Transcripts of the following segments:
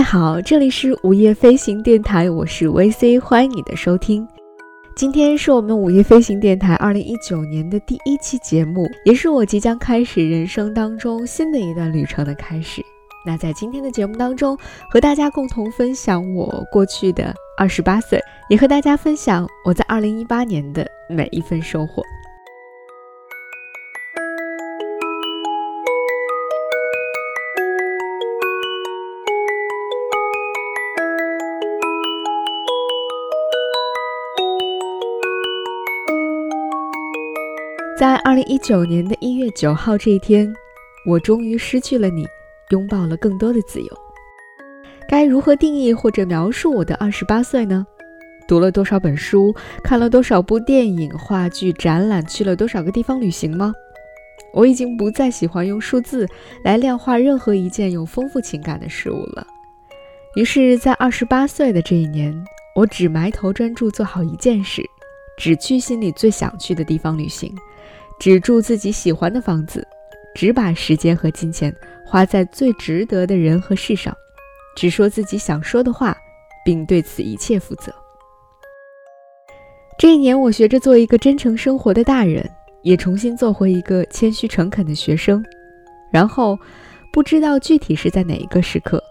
各位好，这里是午夜飞行电台，我是 VC，欢迎你的收听。今天是我们午夜飞行电台二零一九年的第一期节目，也是我即将开始人生当中新的一段旅程的开始。那在今天的节目当中，和大家共同分享我过去的二十八岁，也和大家分享我在二零一八年的每一份收获。在二零一九年的一月九号这一天，我终于失去了你，拥抱了更多的自由。该如何定义或者描述我的二十八岁呢？读了多少本书，看了多少部电影、话剧、展览，去了多少个地方旅行吗？我已经不再喜欢用数字来量化任何一件有丰富情感的事物了。于是，在二十八岁的这一年，我只埋头专注做好一件事，只去心里最想去的地方旅行。只住自己喜欢的房子，只把时间和金钱花在最值得的人和事上，只说自己想说的话，并对此一切负责。这一年，我学着做一个真诚生活的大人，也重新做回一个谦虚诚恳的学生。然后，不知道具体是在哪一个时刻。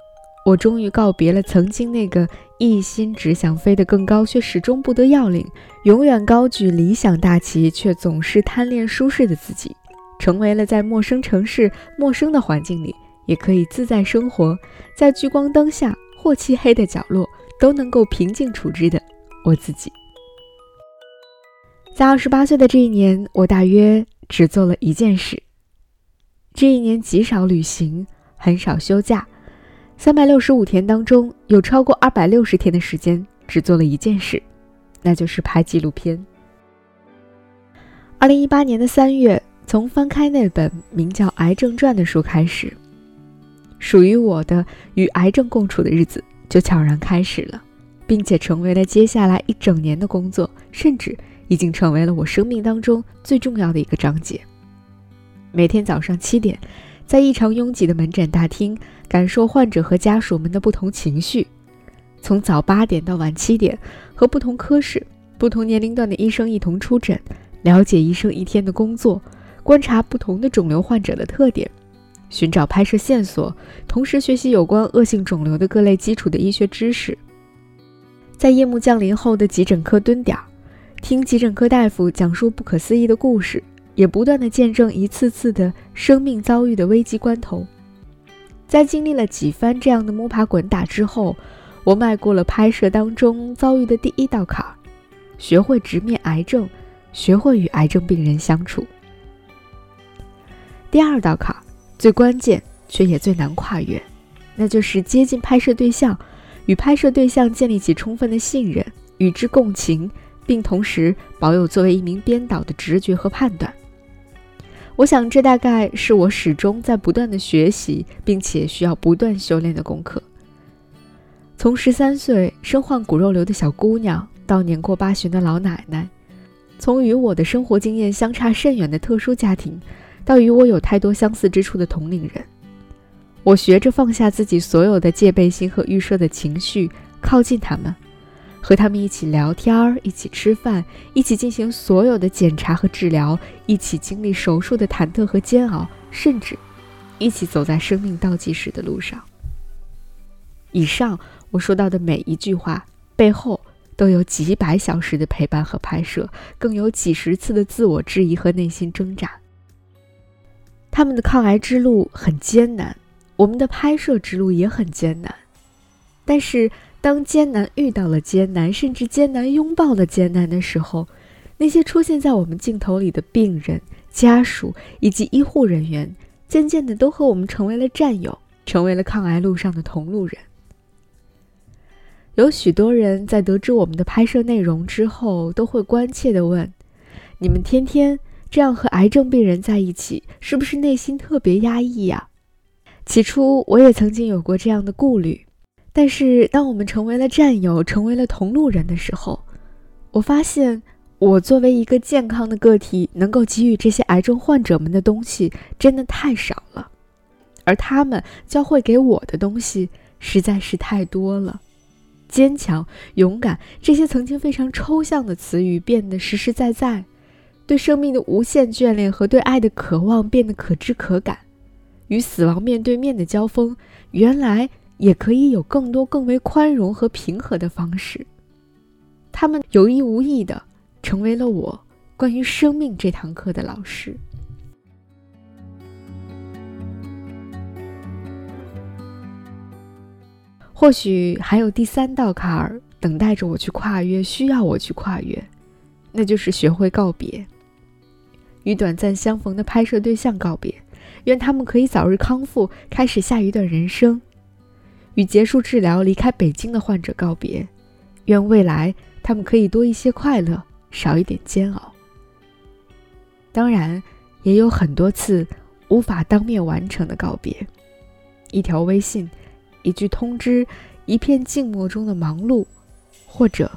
我终于告别了曾经那个一心只想飞得更高，却始终不得要领；永远高举理想大旗，却总是贪恋舒适的自己，成为了在陌生城市、陌生的环境里也可以自在生活，在聚光灯下或漆黑的角落都能够平静处之的我自己。在二十八岁的这一年，我大约只做了一件事。这一年极少旅行，很少休假。三百六十五天当中，有超过二百六十天的时间只做了一件事，那就是拍纪录片。二零一八年的三月，从翻开那本名叫《癌症传》的书开始，属于我的与癌症共处的日子就悄然开始了，并且成为了接下来一整年的工作，甚至已经成为了我生命当中最重要的一个章节。每天早上七点。在异常拥挤的门诊大厅，感受患者和家属们的不同情绪；从早八点到晚七点，和不同科室、不同年龄段的医生一同出诊，了解医生一天的工作，观察不同的肿瘤患者的特点，寻找拍摄线索，同时学习有关恶性肿瘤的各类基础的医学知识。在夜幕降临后的急诊科蹲点儿，听急诊科大夫讲述不可思议的故事。也不断的见证一次次的生命遭遇的危机关头，在经历了几番这样的摸爬滚打之后，我迈过了拍摄当中遭遇的第一道坎儿，学会直面癌症，学会与癌症病人相处。第二道坎儿最关键却也最难跨越，那就是接近拍摄对象，与拍摄对象建立起充分的信任，与之共情，并同时保有作为一名编导的直觉和判断。我想，这大概是我始终在不断的学习，并且需要不断修炼的功课。从十三岁身患骨肉瘤的小姑娘，到年过八旬的老奶奶；从与我的生活经验相差甚远的特殊家庭，到与我有太多相似之处的同龄人，我学着放下自己所有的戒备心和预设的情绪，靠近他们。和他们一起聊天，一起吃饭，一起进行所有的检查和治疗，一起经历手术的忐忑和煎熬，甚至一起走在生命倒计时的路上。以上我说到的每一句话背后，都有几百小时的陪伴和拍摄，更有几十次的自我质疑和内心挣扎。他们的抗癌之路很艰难，我们的拍摄之路也很艰难，但是。当艰难遇到了艰难，甚至艰难拥抱了艰难的时候，那些出现在我们镜头里的病人、家属以及医护人员，渐渐的都和我们成为了战友，成为了抗癌路上的同路人。有许多人在得知我们的拍摄内容之后，都会关切地问：“你们天天这样和癌症病人在一起，是不是内心特别压抑呀？”起初，我也曾经有过这样的顾虑。但是，当我们成为了战友，成为了同路人的时候，我发现，我作为一个健康的个体，能够给予这些癌症患者们的东西真的太少了，而他们教会给我的东西实在是太多了。坚强、勇敢，这些曾经非常抽象的词语变得实实在在；对生命的无限眷恋和对爱的渴望变得可知可感。与死亡面对面的交锋，原来也可以有更多、更为宽容和平和的方式。他们有意无意的成为了我关于生命这堂课的老师。或许还有第三道坎儿等待着我去跨越，需要我去跨越，那就是学会告别，与短暂相逢的拍摄对象告别，愿他们可以早日康复，开始下一段人生；与结束治疗离开北京的患者告别，愿未来他们可以多一些快乐，少一点煎熬。当然，也有很多次无法当面完成的告别，一条微信。一句通知，一片静默中的忙碌，或者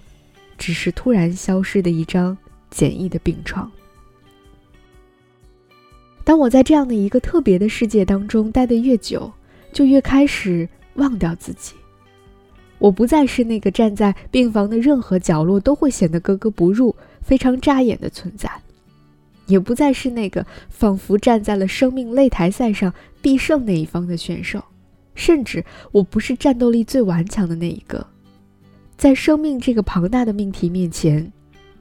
只是突然消失的一张简易的病床。当我在这样的一个特别的世界当中待得越久，就越开始忘掉自己。我不再是那个站在病房的任何角落都会显得格格不入、非常扎眼的存在，也不再是那个仿佛站在了生命擂台赛上必胜那一方的选手。甚至我不是战斗力最顽强的那一个，在生命这个庞大的命题面前，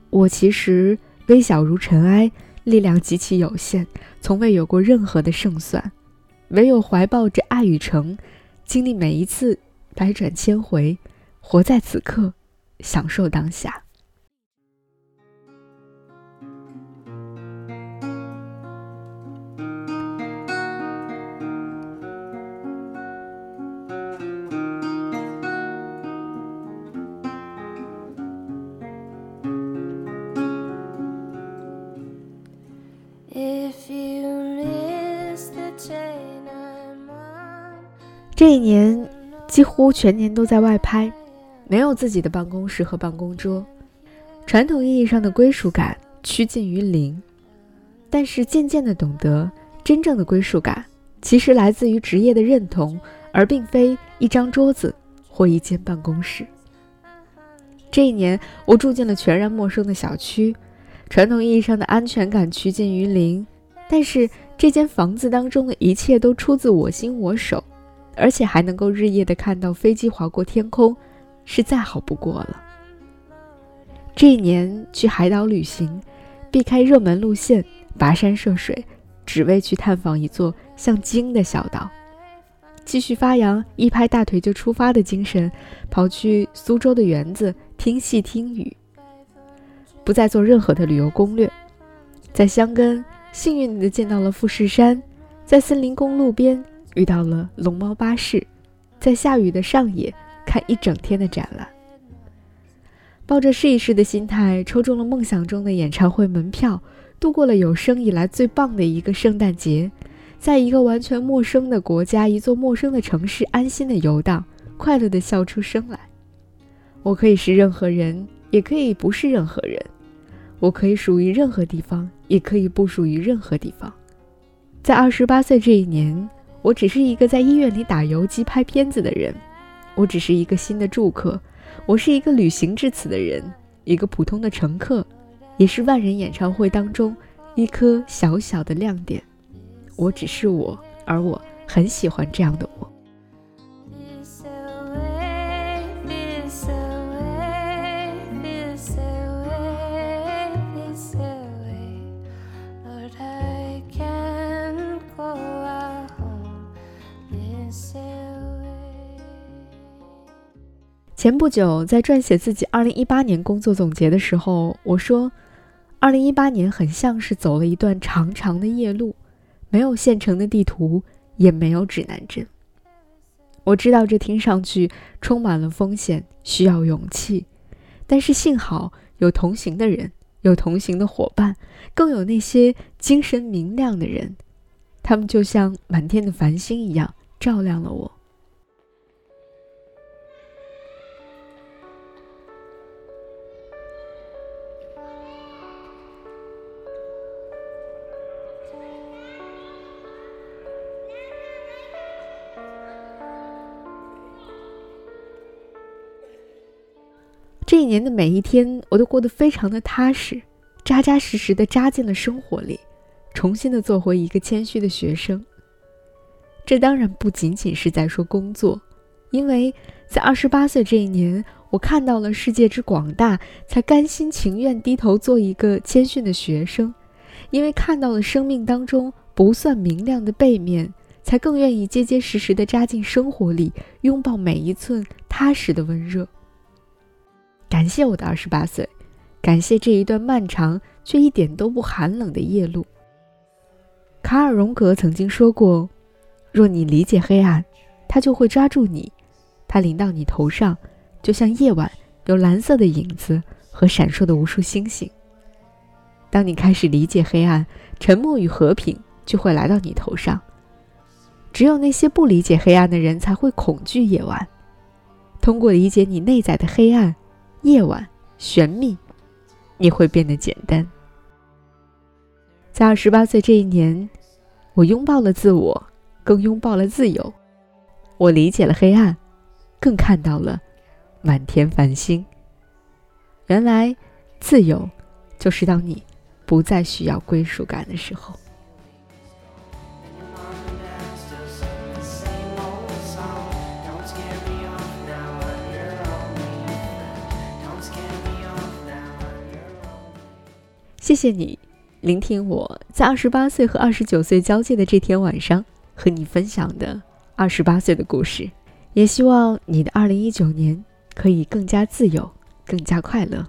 我其实微小如尘埃，力量极其有限，从未有过任何的胜算，唯有怀抱着爱与诚，经历每一次百转千回，活在此刻，享受当下。这一年几乎全年都在外拍，没有自己的办公室和办公桌，传统意义上的归属感趋近于零。但是渐渐的懂得，真正的归属感其实来自于职业的认同，而并非一张桌子或一间办公室。这一年，我住进了全然陌生的小区，传统意义上的安全感趋近于零。但是这间房子当中的一切都出自我心我手。而且还能够日夜的看到飞机划过天空，是再好不过了。这一年去海岛旅行，避开热门路线，跋山涉水，只为去探访一座像鲸的小岛，继续发扬一拍大腿就出发的精神，跑去苏州的园子听戏听雨，不再做任何的旅游攻略，在香根幸运的见到了富士山，在森林公路边。遇到了龙猫巴士，在下雨的上野看一整天的展览，抱着试一试的心态抽中了梦想中的演唱会门票，度过了有生以来最棒的一个圣诞节，在一个完全陌生的国家、一座陌生的城市安心的游荡，快乐的笑出声来。我可以是任何人，也可以不是任何人；我可以属于任何地方，也可以不属于任何地方。在二十八岁这一年。我只是一个在医院里打游击、拍片子的人，我只是一个新的住客，我是一个旅行至此的人，一个普通的乘客，也是万人演唱会当中一颗小小的亮点。我只是我，而我很喜欢这样的我。前不久，在撰写自己2018年工作总结的时候，我说，2018年很像是走了一段长长的夜路，没有现成的地图，也没有指南针。我知道这听上去充满了风险，需要勇气，但是幸好有同行的人，有同行的伙伴，更有那些精神明亮的人，他们就像满天的繁星一样，照亮了我。一年的每一天，我都过得非常的踏实，扎扎实实的扎进了生活里，重新的做回一个谦虚的学生。这当然不仅仅是在说工作，因为在二十八岁这一年，我看到了世界之广大，才甘心情愿低头做一个谦逊的学生；因为看到了生命当中不算明亮的背面，才更愿意结结实实的扎进生活里，拥抱每一寸踏实的温热。感谢我的二十八岁，感谢这一段漫长却一点都不寒冷的夜路。卡尔·荣格曾经说过。若你理解黑暗，它就会抓住你，它临到你头上，就像夜晚有蓝色的影子和闪烁的无数星星。当你开始理解黑暗，沉默与和平就会来到你头上。只有那些不理解黑暗的人才会恐惧夜晚。通过理解你内在的黑暗、夜晚、玄秘，你会变得简单。在二十八岁这一年，我拥抱了自我。更拥抱了自由，我理解了黑暗，更看到了满天繁星。原来，自由就是当你不再需要归属感的时候。谢谢你聆听我在二十八岁和二十九岁交界的这天晚上。和你分享的二十八岁的故事，也希望你的二零一九年可以更加自由，更加快乐。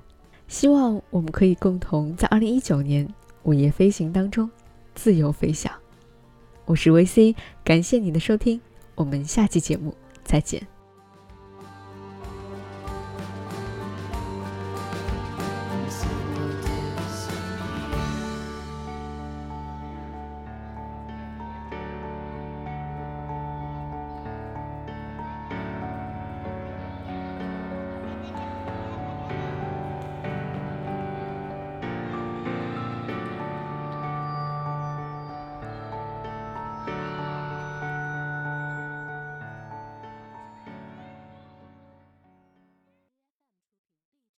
希望我们可以共同在二零一九年午夜飞行当中自由飞翔。我是维 C，感谢你的收听，我们下期节目再见。